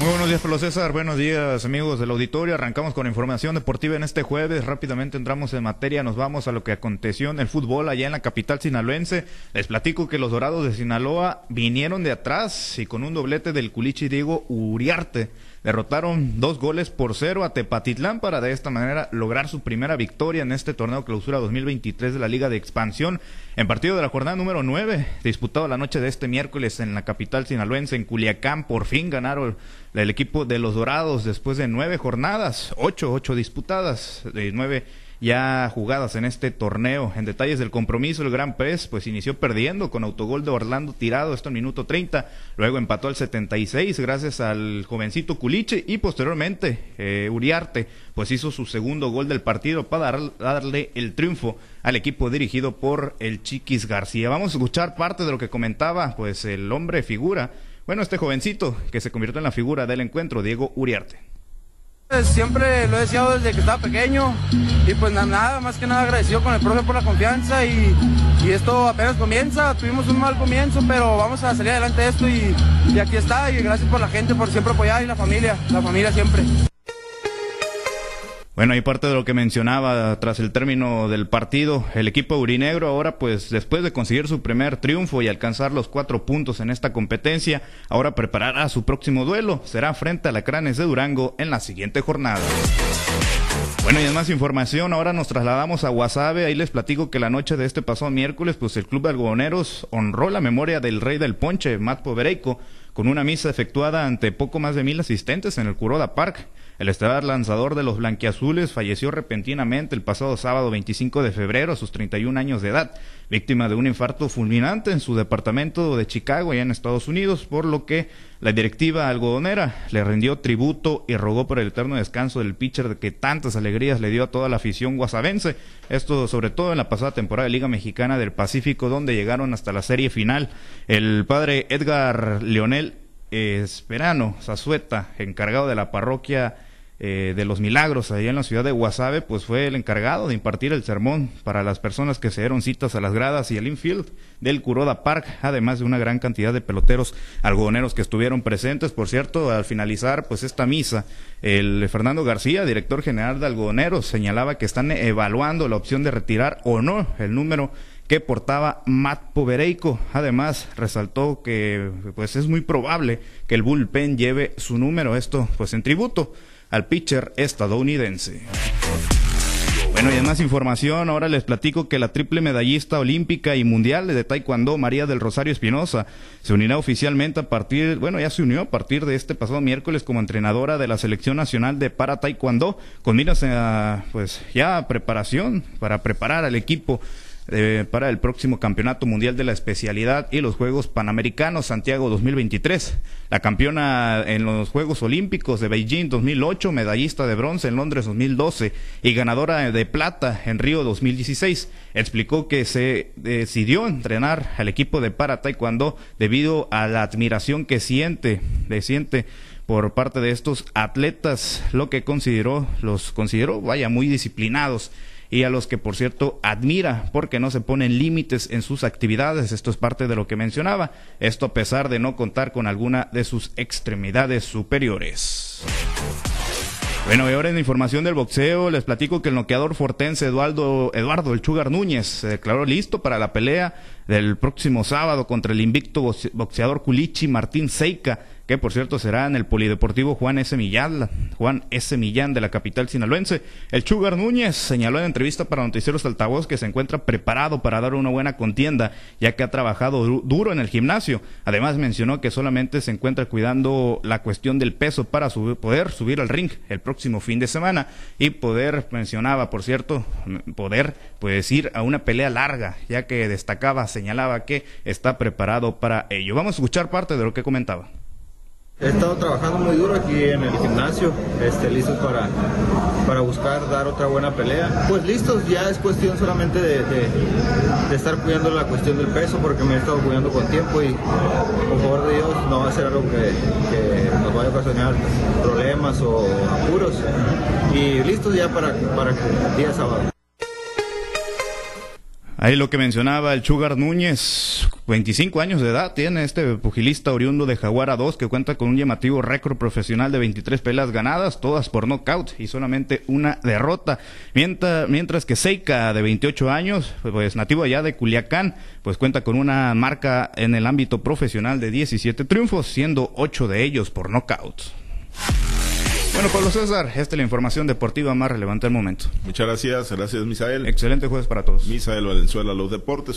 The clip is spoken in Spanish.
Muy buenos días, Pablo César. Buenos días, amigos del auditorio. Arrancamos con información deportiva en este jueves. Rápidamente entramos en materia. Nos vamos a lo que aconteció en el fútbol allá en la capital sinaloense. Les platico que los Dorados de Sinaloa vinieron de atrás y con un doblete del Culichi Diego Uriarte derrotaron dos goles por cero a Tepatitlán para de esta manera lograr su primera victoria en este torneo clausura 2023 de la Liga de Expansión en partido de la jornada número 9, disputado la noche de este miércoles en la capital sinaloense, en Culiacán. Por fin ganaron el equipo de los Dorados después de nueve jornadas, ocho, ocho disputadas, de nueve ya jugadas en este torneo. En detalles del compromiso, el Gran Press pues inició perdiendo con autogol de Orlando tirado, esto en minuto 30, luego empató al 76 gracias al jovencito Culiche y posteriormente eh, Uriarte pues hizo su segundo gol del partido para darle el triunfo al equipo dirigido por el Chiquis García. Vamos a escuchar parte de lo que comentaba pues el hombre figura, bueno, este jovencito que se convirtió en la figura del encuentro, Diego Uriarte. Siempre lo he deseado desde que estaba pequeño. Y pues nada, más que nada agradecido con el profe por la confianza y, esto apenas comienza, tuvimos un mal comienzo, pero vamos a salir adelante de esto y, y aquí está. Y gracias por la gente, por siempre apoyar y la familia, la familia siempre. Bueno, hay parte de lo que mencionaba tras el término del partido. El equipo urinegro ahora, pues después de conseguir su primer triunfo y alcanzar los cuatro puntos en esta competencia, ahora preparará su próximo duelo. Será frente a la Cranes de Durango en la siguiente jornada. Bueno, y más información, ahora nos trasladamos a Guasave. Ahí les platico que la noche de este pasado miércoles, pues el Club de Algodoneros honró la memoria del rey del ponche, Matt Povereico, con una misa efectuada ante poco más de mil asistentes en el Curoda Park. El estelar lanzador de los blanquiazules falleció repentinamente el pasado sábado 25 de febrero a sus 31 años de edad, víctima de un infarto fulminante en su departamento de Chicago, allá en Estados Unidos, por lo que la directiva algodonera le rindió tributo y rogó por el eterno descanso del pitcher que tantas alegrías le dio a toda la afición guasavense. Esto sobre todo en la pasada temporada de Liga Mexicana del Pacífico, donde llegaron hasta la serie final. El padre Edgar Leonel Esperano Zazueta, encargado de la parroquia eh, de los milagros allá en la ciudad de Guasave, pues fue el encargado de impartir el sermón para las personas que se dieron citas a las gradas y el infield del Curoda Park, además de una gran cantidad de peloteros algodoneros que estuvieron presentes. Por cierto, al finalizar pues esta misa, el Fernando García, director general de algodoneros, señalaba que están evaluando la opción de retirar o no el número que portaba Matt Povereico. Además, resaltó que pues es muy probable que el bullpen lleve su número, esto pues en tributo al pitcher estadounidense. Bueno, y además información, ahora les platico que la triple medallista olímpica y mundial de Taekwondo, María del Rosario Espinosa, se unirá oficialmente a partir, bueno, ya se unió a partir de este pasado miércoles como entrenadora de la Selección Nacional de Para Taekwondo, con miras a, pues, ya preparación para preparar al equipo eh, para el próximo Campeonato Mundial de la Especialidad y los Juegos Panamericanos Santiago 2023. La campeona en los Juegos Olímpicos de Beijing 2008, medallista de bronce en Londres 2012 y ganadora de plata en Río 2016, explicó que se decidió entrenar al equipo de para taekwondo debido a la admiración que siente, le siente por parte de estos atletas, lo que consideró, los consideró, vaya, muy disciplinados y a los que, por cierto, admira porque no se ponen límites en sus actividades. Esto es parte de lo que mencionaba. Esto a pesar de no contar con alguna de sus extremidades superiores. Bueno, y ahora en información del boxeo, les platico que el noqueador fortense Eduardo, Eduardo El Chugar Núñez se declaró listo para la pelea del próximo sábado contra el invicto boxeador culichi Martín Seika que por cierto será en el Polideportivo Juan S. Millán, Juan S. Millán de la capital sinaloense. El Chugar Núñez señaló en entrevista para Noticieros Altavoz que se encuentra preparado para dar una buena contienda, ya que ha trabajado duro en el gimnasio. Además mencionó que solamente se encuentra cuidando la cuestión del peso para poder subir al ring el próximo fin de semana y poder, mencionaba por cierto, poder pues ir a una pelea larga, ya que destacaba, señalaba que está preparado para ello. Vamos a escuchar parte de lo que comentaba. He estado trabajando muy duro aquí en el gimnasio, este, listos para, para buscar dar otra buena pelea. Pues listos, ya es cuestión solamente de, de, estar cuidando la cuestión del peso porque me he estado cuidando con tiempo y por favor de Dios no va a ser algo que, nos vaya a ocasionar problemas o apuros. Y listos ya para, para el día sábado. Ahí lo que mencionaba el Chugar Núñez, 25 años de edad tiene este pugilista oriundo de Jaguara 2 que cuenta con un llamativo récord profesional de 23 peleas ganadas, todas por knockout y solamente una derrota. Mientras, mientras que Seika de 28 años, pues nativo allá de Culiacán, pues cuenta con una marca en el ámbito profesional de 17 triunfos, siendo 8 de ellos por knockout. Bueno, Pablo César, esta es la información deportiva más relevante del momento. Muchas gracias, gracias Misael. Excelente jueves para todos. Misael Valenzuela, los deportes.